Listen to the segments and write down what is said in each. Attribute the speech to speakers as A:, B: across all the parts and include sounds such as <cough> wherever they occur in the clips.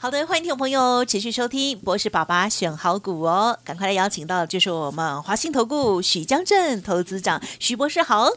A: 好的，欢迎听众朋友持续收听博士爸爸选好股哦，赶快来邀请到就是我们华信投顾许江镇投资长许博士好。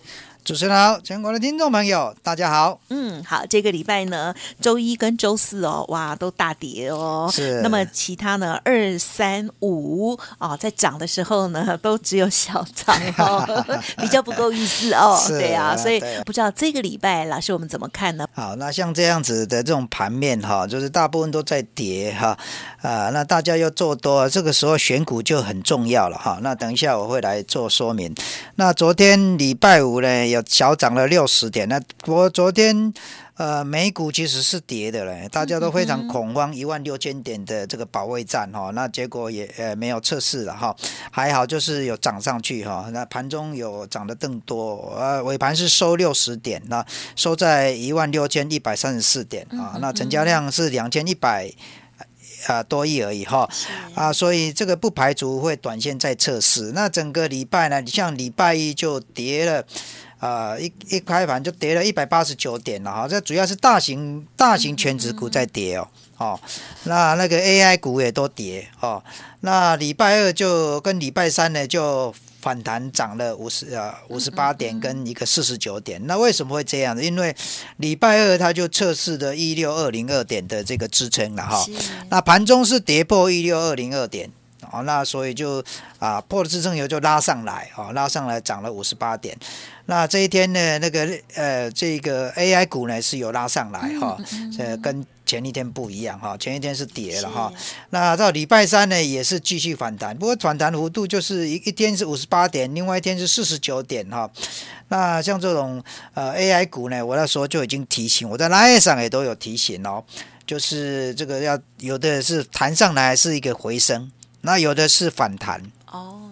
B: 主持人好，全国的听众朋友，大家好。
A: 嗯，好，这个礼拜呢，周一跟周四哦，哇，都大跌哦。
B: 是。
A: 那么其他呢，二三五哦，在涨的时候呢，都只有小涨哦，<laughs> 比较不够意思哦。对啊，所以不知道这个礼拜老师我们怎么看呢？
B: 好，那像这样子的这种盘面哈，就是大部分都在跌哈啊，那大家要做多，这个时候选股就很重要了哈。那等一下我会来做说明。那昨天礼拜五呢？有小涨了六十点，那我昨天呃美股其实是跌的嘞，大家都非常恐慌，一万六千点的这个保卫战哈，那结果也呃没有测试了哈，还好就是有涨上去哈，那盘中有涨得更多，呃尾盘是收六十点，那收在一万六千一百三十四点啊，那成交量是两千一百。啊，多亿而已哈，啊，所以这个不排除会短线再测试。那整个礼拜呢，像礼拜一就跌了，啊，一一开盘就跌了一百八十九点了哈。这主要是大型大型全指股在跌哦，哦，那那个 AI 股也都跌哦。那礼拜二就跟礼拜三呢就。反弹涨了五十啊五十八点跟一个四十九点，那为什么会这样呢？因为礼拜二它就测试的一六二零二点的这个支撑了哈，那盘中是跌破一六二零二点。哦，那所以就啊破了支撑以后就拉上来，哦拉上来涨了五十八点。那这一天呢，那个呃这个 AI 股呢是有拉上来哈，呃跟前一天不一样哈，前一天是跌了哈。那到礼拜三呢也是继续反弹，不过反弹幅度就是一一天是五十八点，另外一天是四十九点哈。那像这种呃 AI 股呢，我那时候就已经提醒，我在 Line 上也都有提醒哦，就是这个要有的是弹上来是一个回升。那有的是反弹哦，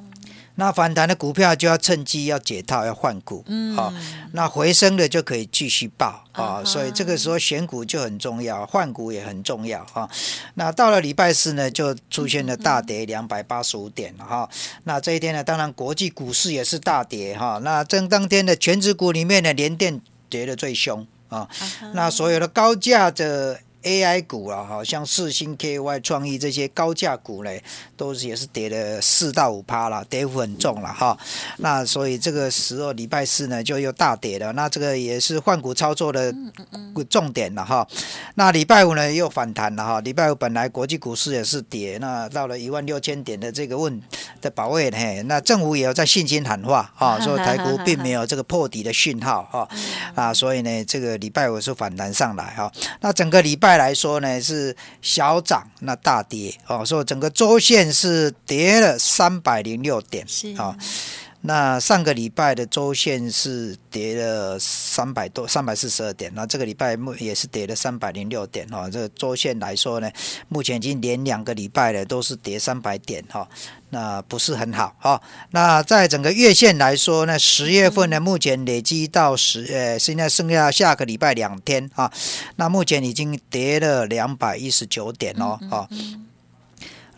B: 那反弹的股票就要趁机要解套要换股，嗯，好，那回升的就可以继续报啊，所以这个时候选股就很重要，换股也很重要啊。那到了礼拜四呢，就出现了大跌两百八十五点了哈。那这一天呢，当然国际股市也是大跌哈。那正当天的全指股里面呢，连电跌的最凶啊。那所有的高价的。AI 股啊，好像四星 KY 创意这些高价股嘞，都是也是跌了四到五趴了，跌幅很重了哈。那所以这个时候礼拜四呢，就又大跌了。那这个也是换股操作的重点了哈。那礼拜五呢又反弹了哈。礼拜五本来国际股市也是跌，那到了一万六千点的这个问的保卫嘿，那政府也有在信心喊话啊，<laughs> 说台股并没有这个破底的讯号哈啊，所以呢这个礼拜五是反弹上来哈。那整个礼拜。来说呢是小涨，那大跌哦，所以整个周线是跌了三百零六点啊。那上个礼拜的周线是跌了三百多，三百四十二点。那这个礼拜目也是跌了三百零六点哈。这个周线来说呢，目前已经连两个礼拜了，都是跌三百点哈。那不是很好哈。那在整个月线来说呢，十月份呢，目前累积到十呃，现在剩下下个礼拜两天啊。那目前已经跌了两百一十九点哦，啊。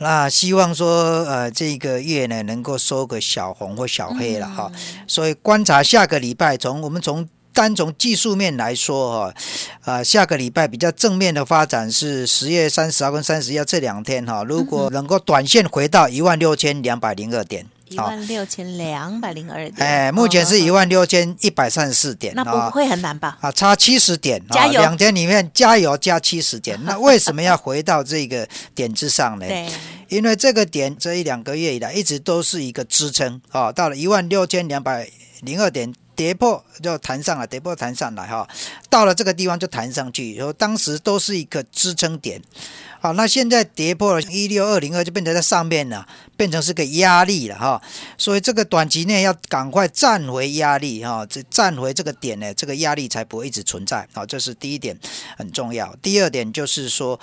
B: 那希望说，呃，这个月呢能够收个小红或小黑了哈，所以观察下个礼拜，从我们从单从技术面来说哈，啊，下个礼拜比较正面的发展是十月三十号跟三十一这两天哈，如果能够短线回到一万六千两百零二点。
A: 一万六千两百零二点，
B: 哎，目前是一万六千一百三十四点，
A: 那不会很难吧？
B: 啊，差七十点，
A: 加油！
B: 两天里面加油加七十点，那为什么要回到这个点之上呢？
A: 对，
B: 因为这个点这一两个月以来一直都是一个支撑啊，到了一万六千两百零二点。跌破就弹上来，跌破弹上来哈，到了这个地方就弹上去，然后当时都是一个支撑点，好，那现在跌破了一六二零二就变成在上面了，变成是个压力了哈，所以这个短期内要赶快站回压力哈，这站回这个点呢，这个压力才不会一直存在，好，这是第一点很重要。第二点就是说。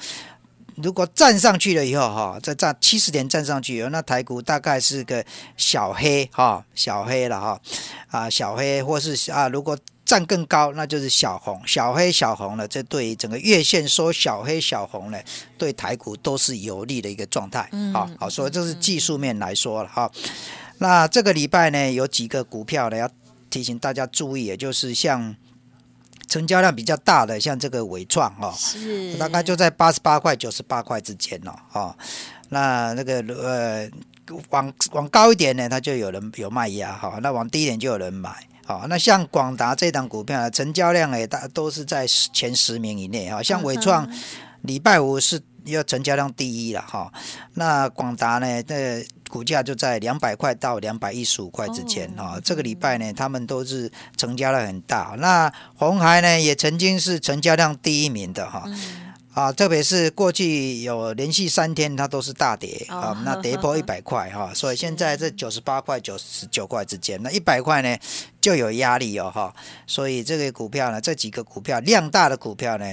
B: 如果站上去了以后，哈，再站七十点站上去以后，那台股大概是个小黑，哈，小黑了，哈，啊小黑，或是啊如果站更高，那就是小红、小黑、小红了，这对整个月线收小黑、小红呢，对台股都是有利的一个状态。好，好，所以这是技术面来说了哈。那这个礼拜呢，有几个股票呢要提醒大家注意，也就是像。成交量比较大的，像这个伟创哦，
A: 是。
B: 大概就在八十八块、九十八块之间哦，哦，那那个呃，往往高一点呢，它就有人有卖压哈，那往低一点就有人买，好，那像广达这档股票，成交量也大都是在前十名以内哈，像伟创礼拜五是要成交量第一了哈，那广达呢，那。股价就在两百块到两百一十五块之间哈。这个礼拜呢，他们都是成交量很大。那红海呢，也曾经是成交量第一名的哈。啊，特别是过去有连续三天它都是大跌啊，那跌破 <laughs> 一百块哈，所以现在这九十八块、九十九块之间，那一百块呢就有压力哦哈。所以这个股票呢，这几个股票量大的股票呢，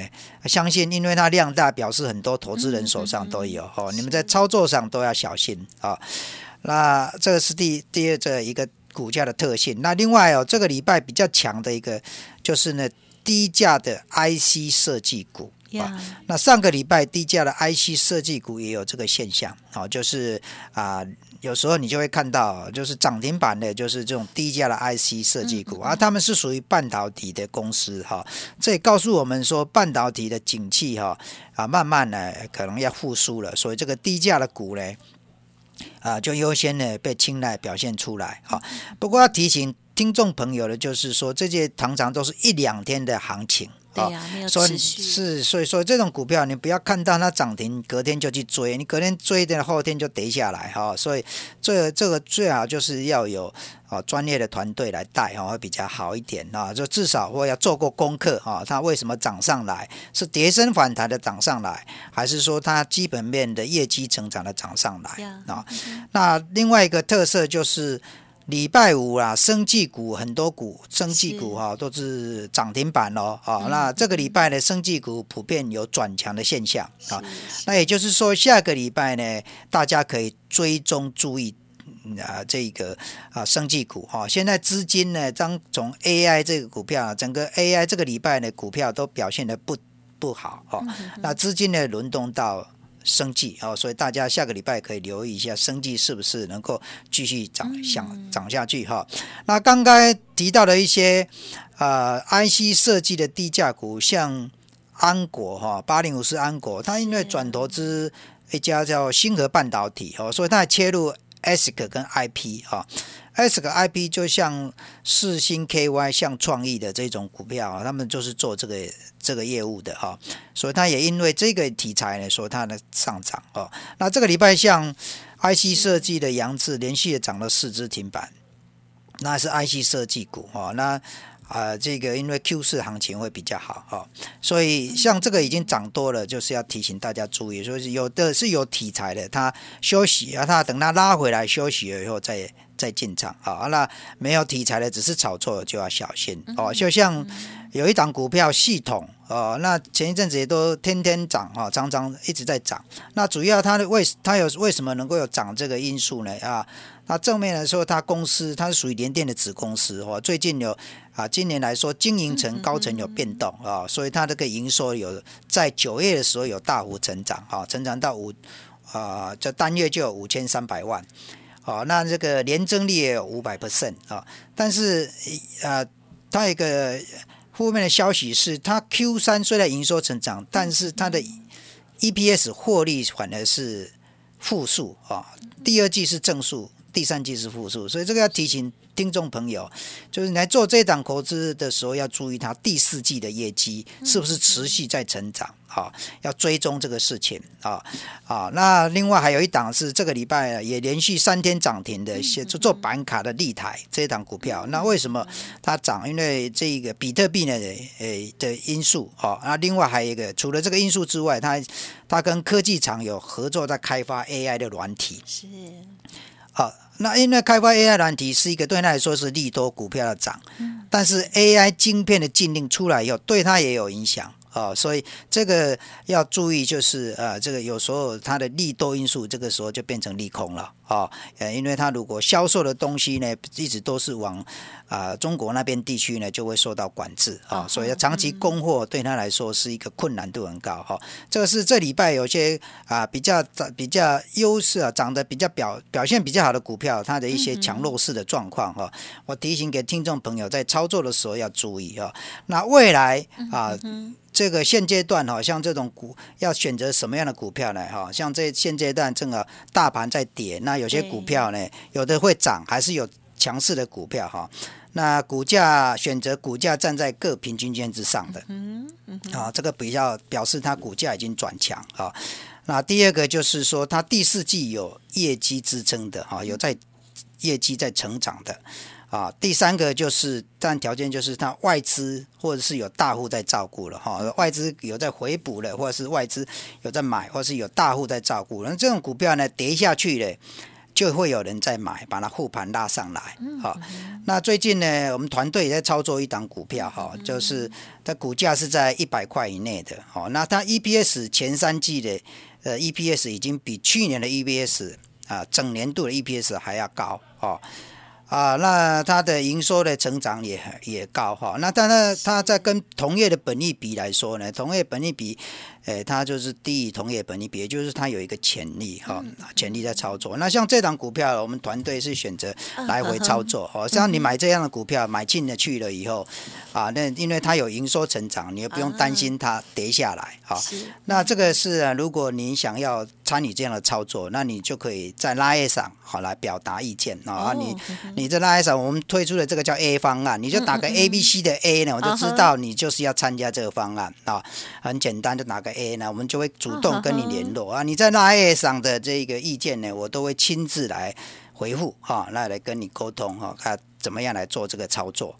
B: 相信因为它量大，表示很多投资人手上都有哈。你们在操作上都要小心啊。那这个是第第二这一个股价的特性。那另外哦，这个礼拜比较强的一个就是呢低价的 IC 设计股。啊，那上个礼拜低价的 IC 设计股也有这个现象，啊，就是啊，有时候你就会看到，就是涨停板的，就是这种低价的 IC 设计股啊，他们是属于半导体的公司哈，这也告诉我们说，半导体的景气哈啊，慢慢呢可能要复苏了，所以这个低价的股呢，啊，就优先呢被青睐表现出来哈。不过要提醒听众朋友的，就是说这些常常都是一两天的行情。
A: 对呀，没有持续
B: 是，所以说这种股票你不要看到它涨停，隔天就去追，你隔天追的后天就跌下来哈。所以这这个最好就是要有啊专业的团队来带哈，会比较好一点啊。就至少我要做过功课哈，它为什么涨上来？是跌升反弹的涨上来，还是说它基本面的业绩成长的涨上来啊？那另外一个特色就是。礼拜五啊，生技股很多股，生技股哈都是涨停板哦。啊，那这个礼拜呢，生技股普遍有转强的现象啊。那也就是说，下个礼拜呢，大家可以追踪注意啊，这个啊，生技股哈。现在资金呢，将从 AI 这个股票，整个 AI 这个礼拜呢，股票都表现的不不好哈。那资金呢，轮动到。生计哦，所以大家下个礼拜可以留意一下生计是不是能够继续涨，想涨下去哈。那刚刚提到的一些呃 IC 设计的低价股，像安国哈，八零五是安国，它因为转投资一家叫星河半导体哦，所以它切入 ASIC 跟 IP 啊，ASIC IP 就像四星 KY 像创意的这种股票啊，他们就是做这个这个业务的哈，所以它也因为这个题材呢，所以它的上涨哦。那这个礼拜像 IC 设计的杨志连续的涨了四只停板，那是 IC 设计股哦。那啊，这个因为 Q 四行情会比较好哈，所以像这个已经涨多了，就是要提醒大家注意，说是有的是有题材的，它休息啊，它等它拉回来休息了以后再。再进场啊，那没有题材的，只是炒作就要小心哦。就像有一档股票系统哦，那前一阵子也都天天涨啊，常常一直在涨。那主要它的为它有为什么能够有涨这个因素呢？啊，那正面来说，它公司它是属于联电的子公司哦。最近有啊，今年来说经营层高层有变动啊，所以它这个营收有在九月的时候有大幅成长啊，成长到五啊，这单月就有五千三百万。哦，那这个年增率也有五百 percent 啊，但是呃，它一个负面的消息是，它 Q 三虽然营收成长，但是它的 EPS 获利反而是负数啊，第二季是正数，第三季是负数，所以这个要提醒。听众朋友，就是你来做这档投资的时候，要注意它第四季的业绩是不是持续在成长啊？要追踪这个事情啊啊！那另外还有一档是这个礼拜也连续三天涨停的，写做板卡的立台这一档股票。那为什么它涨？因为这个比特币呢，诶的因素啊。那另外还有一个，除了这个因素之外，它它跟科技厂有合作，在开发 AI 的软体。是。好，那因为开发 AI 软体是一个对他来说是利多股票的涨，但是 AI 晶片的禁令出来以后，对他也有影响哦，所以这个要注意，就是呃，这个有时候它的利多因素，这个时候就变成利空了。哦，呃，因为它如果销售的东西呢，一直都是往啊中国那边地区呢，就会受到管制啊，所以长期供货对他来说是一个困难度很高哈。这个是这礼拜有些啊比较比较优势啊，涨得比较表表现比较好的股票，它的一些强弱势的状况哈。我提醒给听众朋友，在操作的时候要注意啊。那未来啊。这个现阶段哈，像这种股要选择什么样的股票呢？哈，像这现阶段正好大盘在跌，那有些股票呢，有的会涨，还是有强势的股票哈。那股价选择股价站在各平均线之上的，嗯嗯，啊，这个比较表示它股价已经转强啊。那第二个就是说，它第四季有业绩支撑的哈，有在业绩在成长的。啊，第三个就是，但条件就是它外资或者是有大户在照顾了哈，外资有在回补了，或者是外资有在买，或者是有大户在照顾。那这种股票呢，跌下去了，就会有人在买，把它护盘拉上来。好，那最近呢，我们团队也在操作一档股票哈，就是它股价是在一百块以内的。哦，那它 EPS 前三季的呃 EPS 已经比去年的 EPS 啊整年度的 EPS 还要高哦。啊，那它的营收的成长也也高哈，那但是它在跟同业的本利比来说呢，同业本利比。诶，它就是低于同业本益比，就是它有一个潜力哈，潜力在操作。那像这档股票，我们团队是选择来回操作哦。像你买这样的股票，买进了去了以后，啊，那因为它有营收成长，你也不用担心它跌下来哈。那这个是如果你想要参与这样的操作，那你就可以在拉页上好来表达意见啊。你你在拉页上，我们推出的这个叫 A 方案，你就打个 A B C 的 A 呢，我就知道你就是要参加这个方案啊。很简单，就打个。A 呢，我们就会主动跟你联络啊。你在那 A 上的这个意见呢，我都会亲自来回复哈，那来跟你沟通哈，看怎么样来做这个操作。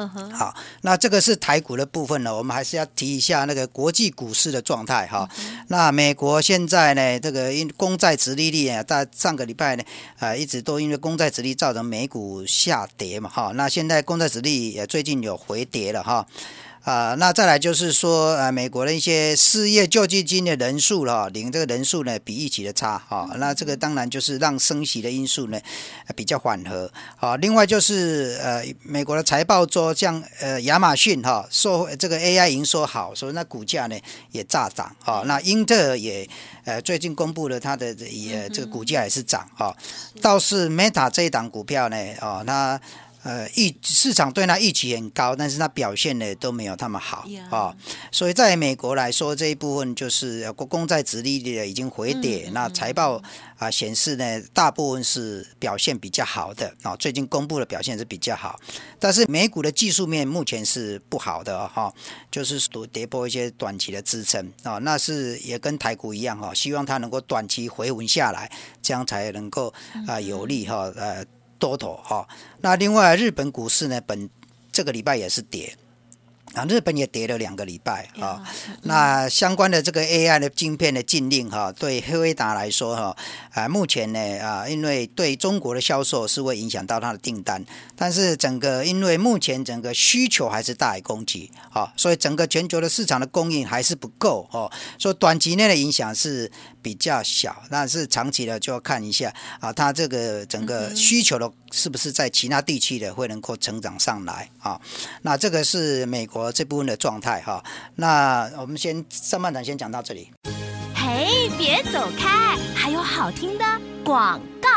B: 嗯哼，好，那这个是台股的部分呢，我们还是要提一下那个国际股市的状态哈。那美国现在呢，这个因公债殖利率啊，在上个礼拜呢，啊，一直都因为公债殖利率造成美股下跌嘛哈。那现在公债殖利率也最近有回跌了哈。啊，那再来就是说，呃，美国的一些失业救济金的人数了，领这个人数呢，比预期的差哈。那这个当然就是让升息的因素呢比较缓和。好，另外就是呃，美国的财报说，像呃亚马逊哈，说这个 AI 营收好，所以那股价呢也炸涨啊。那英特尔也呃最近公布了它的也这个股价也是涨啊。倒是 Meta 这一档股票呢，哦，那。呃，预市场对它预期很高，但是它表现呢都没有那么好啊。所以在美国来说，这一部分就是国公债殖利率已经回跌，那财报啊显示呢，大部分是表现比较好的啊。最近公布的表现是比较好，但是美股的技术面目前是不好的哈，就是跌破一些短期的支撑啊。那是也跟台股一样哈，希望它能够短期回稳下来，这样才能够啊有利哈呃。多头哈，那另外日本股市呢，本这个礼拜也是跌。啊，日本也跌了两个礼拜啊。那相关的这个 AI 的晶片的禁令哈，对黑威达来说哈，啊，目前呢啊，因为对中国的销售是会影响到它的订单，但是整个因为目前整个需求还是大于供给啊，所以整个全球的市场的供应还是不够哦，所以短期内的影响是比较小，但是长期的就要看一下啊，它这个整个需求的是不是在其他地区的会能够成长上来啊？那这个是美国。这部分的状态哈，那我们先上半场先讲到这里。嘿，别走开，还有好听的广告。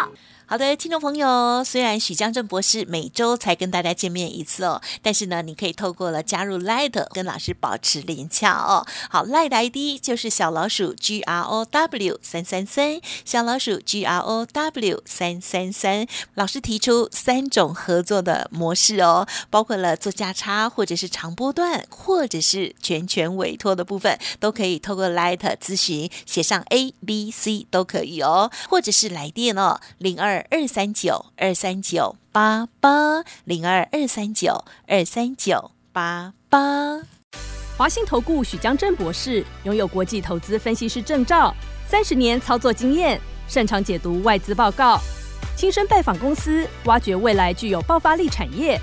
B: 好的，听众朋友，虽然许江正博士每周才跟大家见面一次哦，但是呢，你可以透过了加入 Light 跟老师保持连洽哦。好，Light ID 就是小老鼠 G R O W 三三三，小老鼠 G R O W 三三三。老师提出三种合作的模式哦，包括了做价差，或者是长波段，或者是全权委托的部分，都可以透过 Light 咨询，写上 A B C 都可以哦，或者是来电哦，零二。二三九二三九八八零二二三九二三九八八，华信投顾许江正博士拥有国际投资分析师证照，三十年操作经验，擅长解读外资报告，亲身拜访公司，挖掘未来具有爆发力产业，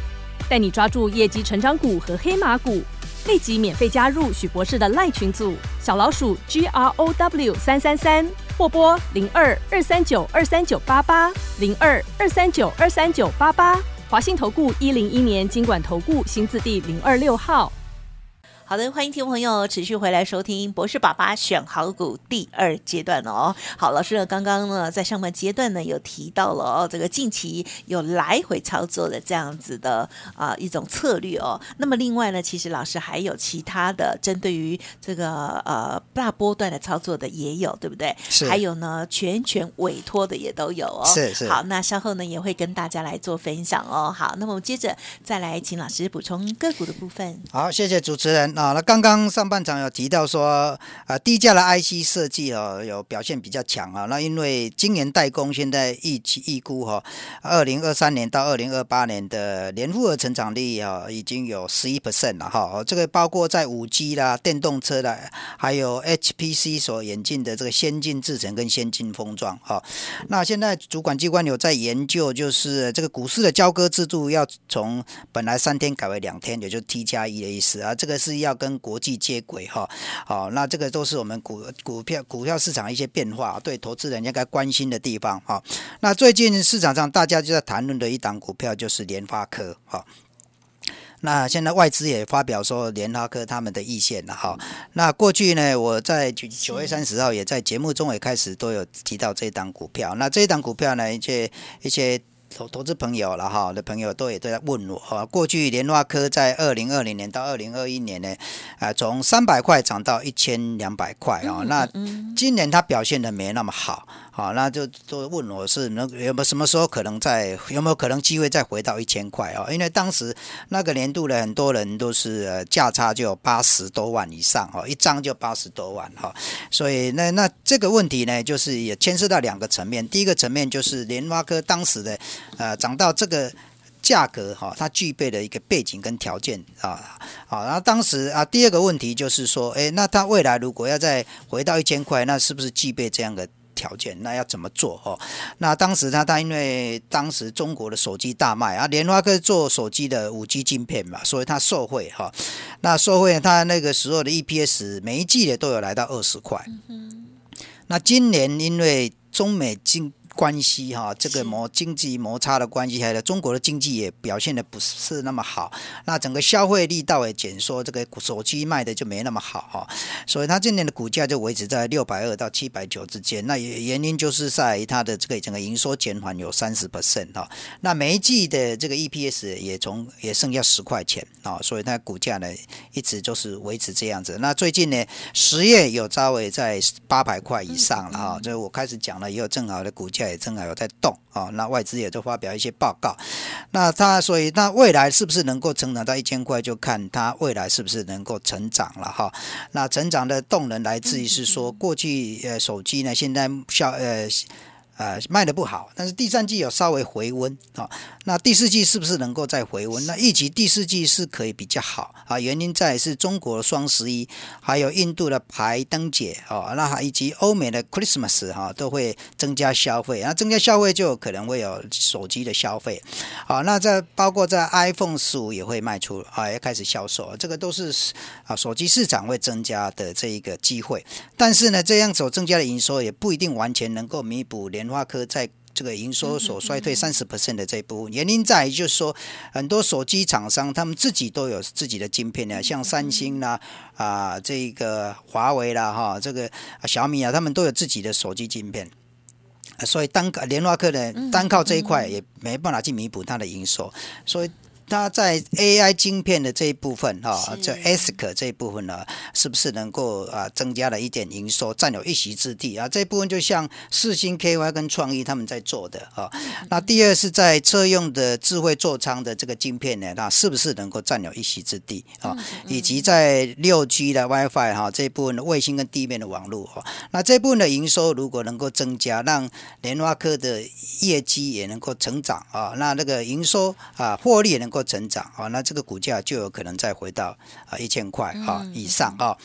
B: 带你抓住业绩成长股和黑马股。
C: 立即免费加入许博士的赖群组，小老鼠 G R O W 三三三，或拨零二二三九二三九八八零二二三九二三九八八。华信投顾一零一年经管投顾新字第零二六号。
A: 好的，欢迎听众朋友持续回来收听博士爸爸选好股第二阶段哦。好，老师呢刚刚呢在上半阶段呢有提到了哦，这个近期有来回操作的这样子的啊一种策略哦。那么另外呢，其实老师还有其他的针对于这个呃大波段的操作的也有，对不对？
B: 是。
A: 还有呢，全权委托的也都有哦。
B: 是是。
A: 好，那稍后呢也会跟大家来做分享哦。好，那么接着再来请老师补充个股的部分。
B: 好，谢谢主持人。啊，那刚刚上半场有提到说，啊，低价的 IC 设计哦，有表现比较强啊。那因为今年代工现在预期预估哈，二零二三年到二零二八年的年复合成长率啊，已经有十一 percent 了哈。这个包括在五 G 啦、电动车啦，还有 HPC 所引进的这个先进制程跟先进封装哈。那现在主管机关有在研究，就是这个股市的交割制度要从本来三天改为两天，也就 T 加一的意思啊。这个是要跟国际接轨哈，好，那这个都是我们股股票股票市场一些变化，对投资人应该关心的地方哈。那最近市场上大家就在谈论的一档股票就是联发科哈。那现在外资也发表说联发科他们的意见了哈。那过去呢，我在九九月三十号也在节目中也开始都有提到这一档股票。那这一档股票呢，一些一些。投投资朋友了哈，的朋友都也都在问我哈。过去联发科在二零二零年到二零二一年呢，啊，从三百块涨到一千两百块啊。那今年它表现的没那么好。好，那就都问我是能有没有什么时候可能再有没有可能机会再回到一千块啊？因为当时那个年度的很多人都是价差就有八十多万以上哈，一张就八十多万哈，所以那那这个问题呢，就是也牵涉到两个层面。第一个层面就是联发科当时的呃涨到这个价格哈，它具备的一个背景跟条件啊，好，然后当时啊，第二个问题就是说，哎，那它未来如果要再回到一千块，那是不是具备这样的？条件那要怎么做哦？那当时他他因为当时中国的手机大卖啊，联发科做手机的五 G 镜片嘛，所以他受贿哈。那受贿他那个时候的 EPS 每一季的都有来到二十块。那今年因为中美经关系哈，这个摩经济摩擦的关系，还有中国的经济也表现的不是那么好，那整个消费力道也减缩，这个手机卖的就没那么好哈，所以它今年的股价就维持在六百二到七百九之间。那原因就是在它的这个整个营收减缓有三十 percent 哈，那每一季的这个 EPS 也从也剩下十块钱啊，所以它股价呢一直就是维持这样子。那最近呢，十月有稍微在八百块以上了哈，就是我开始讲了以后，正好的股价。也正好有在动啊，那外资也都发表一些报告，那它所以那未来是不是能够成长到一千块，就看它未来是不是能够成长了哈。那成长的动能来自于是说，过去呃手机呢现在效呃。呃，卖的不好，但是第三季有稍微回温啊。那第四季是不是能够再回温？那预期第四季是可以比较好啊。原因在是中国双十一，还有印度的排灯节哦，那还以及欧美的 Christmas 哈，都会增加消费。那增加消费就可能会有手机的消费。好，那在包括在 iPhone 十五也会卖出啊，要开始销售，这个都是啊手机市场会增加的这一个机会。但是呢，这样所增加的营收也不一定完全能够弥补连。华科在这个营收所衰退三十 percent 的这一部分，原因在于就是说，很多手机厂商他们自己都有自己的晶片呢，像三星啦、啊这个华为啦、哈这个小米啊，他们都有自己的手机晶片，所以单联发科呢，单靠这一块也没办法去弥补它的营收，所以。它在 AI 晶片的这一部分哈，这 ASIC 这一部分呢，是不是能够啊增加了一点营收，占有一席之地啊？这一部分就像四星 KY 跟创意他们在做的啊。那第二是在车用的智慧座舱的这个晶片呢，那是不是能够占有一席之地啊？以及在六 G 的 WiFi 哈这一部分的卫星跟地面的网络哈，那这部分的营收如果能够增加，让联发科的业绩也能够成长啊，那那个营收啊获利也能够。成长啊，那这个股价就有可能再回到啊一千块啊以上啊。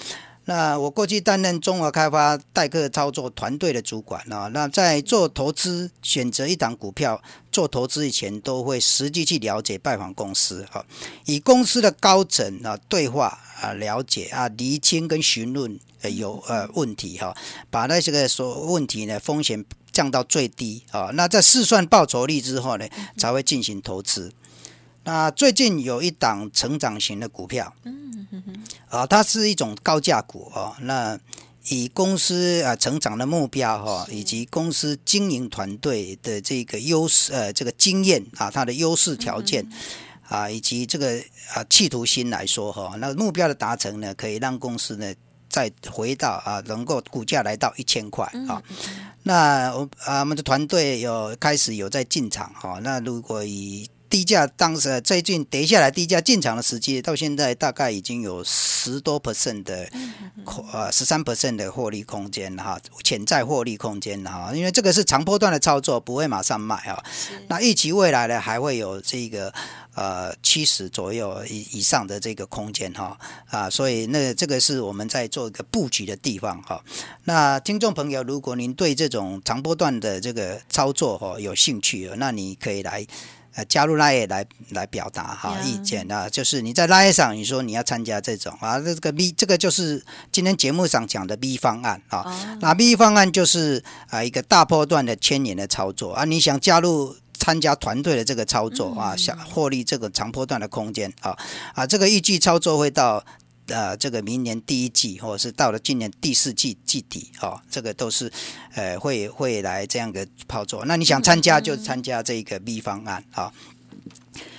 B: 那我过去担任中华开发代客操作团队的主管啊，那在做投资选择一档股票做投资以前，都会实际去了解拜访公司哈，以公司的高层啊对话啊了解啊厘清跟询问呃有呃问题哈，把那些个所问题呢风险降到最低啊，那在试算报酬率之后呢，才会进行投资。那最近有一档成长型的股票，嗯哼哼，啊，它是一种高价股哦。那以公司啊成长的目标哈，以及公司经营团队的这个优势呃这个经验啊，它的优势条件啊，以及这个啊企图心来说哈，那目标的达成呢，可以让公司呢再回到啊能够股价来到一千块啊。那我啊我们的团队有开始有在进场哈。那如果以低价当时最近跌下来，低价进场的时机到现在大概已经有十多 percent 的，呃十三 percent 的获利空间哈，潜在获利空间哈，因为这个是长波段的操作，不会马上卖哈。那预期未来呢，还会有这个呃七十左右以以上的这个空间哈啊，所以那这个是我们在做一个布局的地方哈。那听众朋友，如果您对这种长波段的这个操作哈有兴趣，那你可以来。呃，加入拉也来来表达哈意见啊，就是你在拉页上你说你要参加这种啊，这个 B 这个就是今天节目上讲的 B 方案啊。那 B 方案就是啊一个大波段的千年的操作啊，你想加入参加团队的这个操作啊，想获利这个长波段的空间啊啊，这个预计操作会到。呃，这个明年第一季，或者是到了今年第四季季底，哦，这个都是，呃，会会来这样的操作。那你想参加就参加这个 B 方案，啊。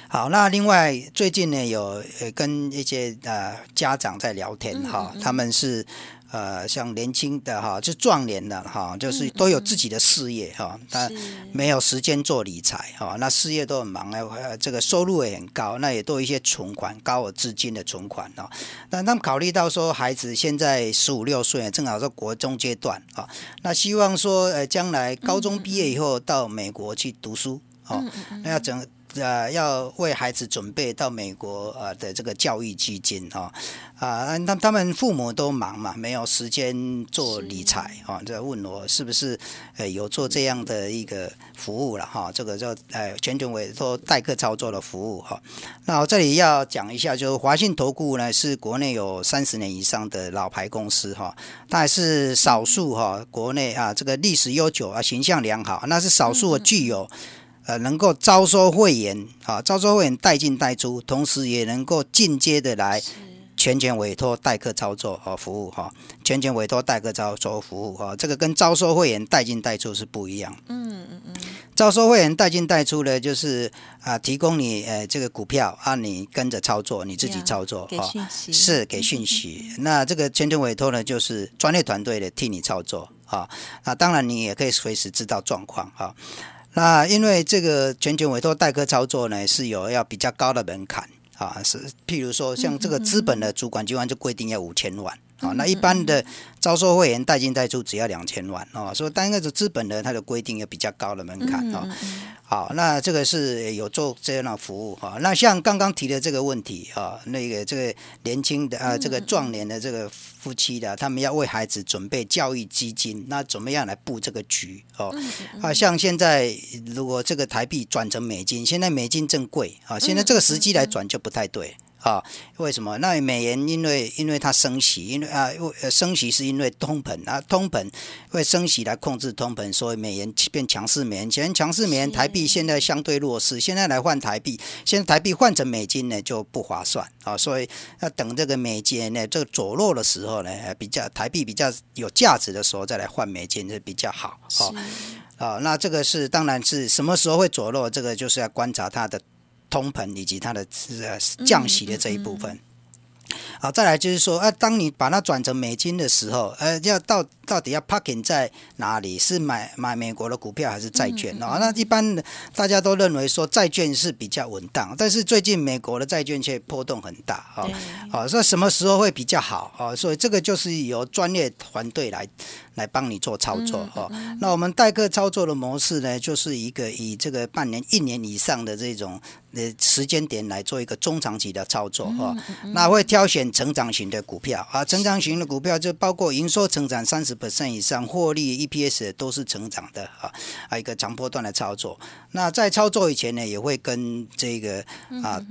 B: 好，那另外最近呢，有跟一些呃家长在聊天，哈，他们是。呃，像年轻的哈，就壮年的哈，就是都有自己的事业哈，他没有时间做理财哈，那事业都很忙啊，这个收入也很高，那也都有一些存款，高额资金的存款哦。那他们考虑到说，孩子现在十五六岁，正好是国中阶段啊，那希望说，呃，将来高中毕业以后到美国去读书哦，那要整。呃，要为孩子准备到美国呃的这个教育基金哈啊，那他们父母都忙嘛，没有时间做理财啊，在问我是不是呃有做这样的一个服务了哈？这个叫呃全权委托代客操作的服务哈。那我这里要讲一下，就是华信投顾呢是国内有三十年以上的老牌公司哈，它还是少数哈国内啊这个历史悠久啊形象良好，那是少数具有。呃，能够招收会员啊，招收会员带进带出，同时也能够进阶的来全权委托代客操作和服务哈，全权委托代客操作服务哈，这个跟招收会员带进带出是不一样。嗯嗯嗯，招收会员带进带出呢，就是啊，提供你呃这个股票啊，你跟着操作，你自己操作
A: 哈，
B: 是给讯息。那这个全权委托呢，就是专业团队的替你操作啊，那当然你也可以随时知道状况哈。那因为这个全权委托代客操作呢，是有要比较高的门槛啊，是譬如说像这个资本的主管机关就规定要五千万。啊，那一般的招收会员代进代出只要两千万哦，所以单个的资本呢，它的规定有比较高的门槛哦。好，那这个是有做这样的服务哈。那像刚刚提的这个问题啊，那个这个年轻的啊，这个壮年的这个夫妻的，他们要为孩子准备教育基金，那怎么样来布这个局哦？啊，像现在如果这个台币转成美金，现在美金正贵啊，现在这个时机来转就不太对。啊，为什么？那美元因为因为它升息，因为啊，升息是因为通膨啊，通膨会升息来控制通膨，所以美元变强势。美元前强势，美元台币现在相对弱势，现在来换台币，现在台币换成美金呢就不划算啊，所以要等这个美金呢这个走弱的时候呢，比较台币比较有价值的时候再来换美金是比较好啊。啊，那这个是当然是什么时候会走弱，这个就是要观察它的。通膨以及它的呃降息的这一部分，好，再来就是说，啊，当你把它转成美金的时候，呃，要到到底要 parking 在哪里？是买买美国的股票还是债券？哦，那一般大家都认为说债券是比较稳当，但是最近美国的债券却波动很大，哦，哦，说什么时候会比较好？哦，所以这个就是由专业团队来。来帮你做操作哈，那我们代客操作的模式呢，就是一个以这个半年、一年以上的这种呃时间点来做一个中长期的操作哈。那会挑选选成长型的股票啊，成长型的股票就包括营收成长三十 percent 以上，获利 EPS 都是成长的啊，啊一个长波段的操作。那在操作以前呢，也会跟这个啊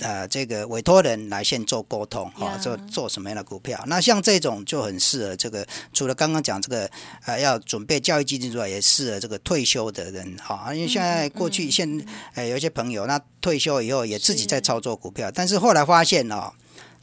B: 呃这个委托人来先做沟通哈，做做什么样的股票。那像这种就很适合这个，除了刚刚讲这个呃要准备教育基金之外，也适合这个退休的人哈，因为现在过去现呃有一些朋友那退休以后也自己在操作股票，但是后来发现哦，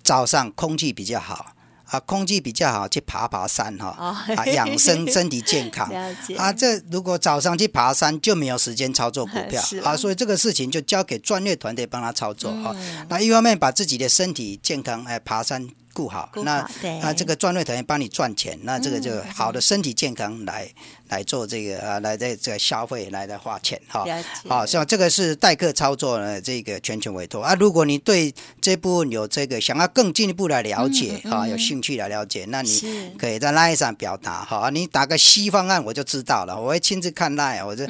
B: 早上空气比较好。啊，空气比较好，去爬爬山哈，啊，养生 <laughs> 身体健康。啊，这如果早上去爬山就没有时间操作股票 <laughs> 啊，所以这个事情就交给专业团队帮他操作啊。那一方面把自己的身体健康，哎，爬山。顾好，那那这个专业团队帮你赚钱，那这个就好的身体健康来来做这个啊，来在这个消费来来花钱哈。好，像这个是代客操作的这个全权委托啊。如果你对这部分有这个想要更进一步来了解啊，有兴趣来了解，那你可以在 line 上表达哈。你打个 C 方案我就知道了，我会亲自看 line，我就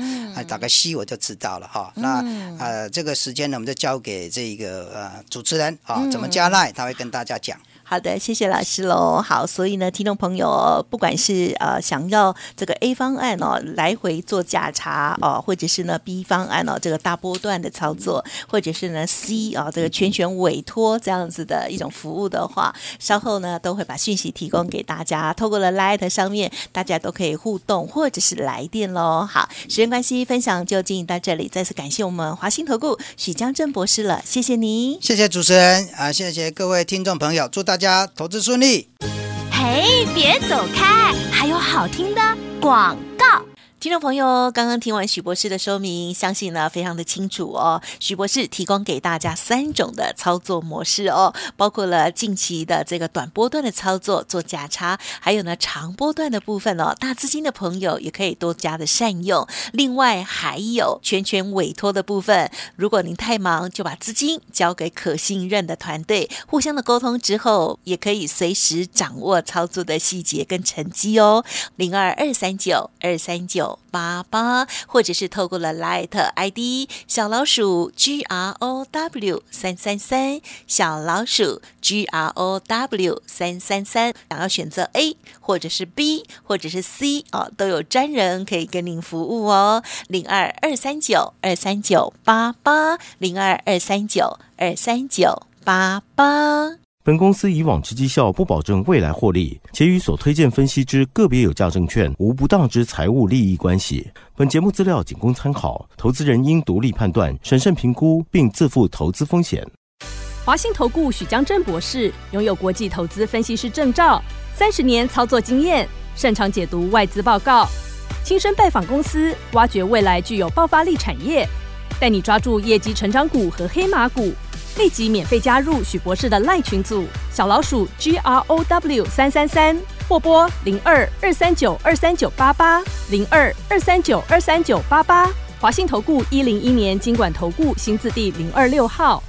B: 打个 C 我就知道了哈。那呃这个时间呢，我们就交给这个呃主持人啊，怎么加 line，他会跟大家讲。
A: 好的，谢谢老师喽。好，所以呢，听众朋友，不管是呃想要这个 A 方案哦，来回做价差哦，或者是呢 B 方案哦，这个大波段的操作，或者是呢 C 啊这个全权委托这样子的一种服务的话，稍后呢都会把讯息提供给大家，透过了 Light 上面，大家都可以互动或者是来电喽。好，时间关系，分享就进行到这里，再次感谢我们华兴投顾许江正博士了，谢谢您，
B: 谢谢主持人啊，谢谢各位听众朋友，祝大。大家投资顺利。
C: 嘿，别走开，还有好听的广告。
A: 听众朋友，刚刚听完许博士的说明，相信呢非常的清楚哦。许博士提供给大家三种的操作模式哦，包括了近期的这个短波段的操作做价差，还有呢长波段的部分哦，大资金的朋友也可以多加的善用。另外还有全权委托的部分，如果您太忙，就把资金交给可信任的团队，互相的沟通之后，也可以随时掌握操作的细节跟成绩哦。零二二三九二三九。八八，或者是透过了 Light ID 小老鼠 G R O W 三三三，小老鼠 G R O W 三三三，想要选择 A 或者是 B 或者是 C 哦，都有专人可以跟您服务哦。零二二三九二三九八八，零二二三九二三九八八。
D: 本公司以往之绩效不保证未来获利，且与所推荐分析之个别有价证券无不当之财务利益关系。本节目资料仅供参考，投资人应独立判断、审慎评估，并自负投资风险。
C: 华信投顾许江真博士拥有国际投资分析师证照，三十年操作经验，擅长解读外资报告，亲身拜访公司，挖掘未来具有爆发力产业，带你抓住业绩成长股和黑马股。立即免费加入许博士的赖群组，小老鼠 G R O W 三三三，或拨零二二三九二三九八八零二二三九二三九八八。华信投顾一零一年经管投顾新字第零二六号。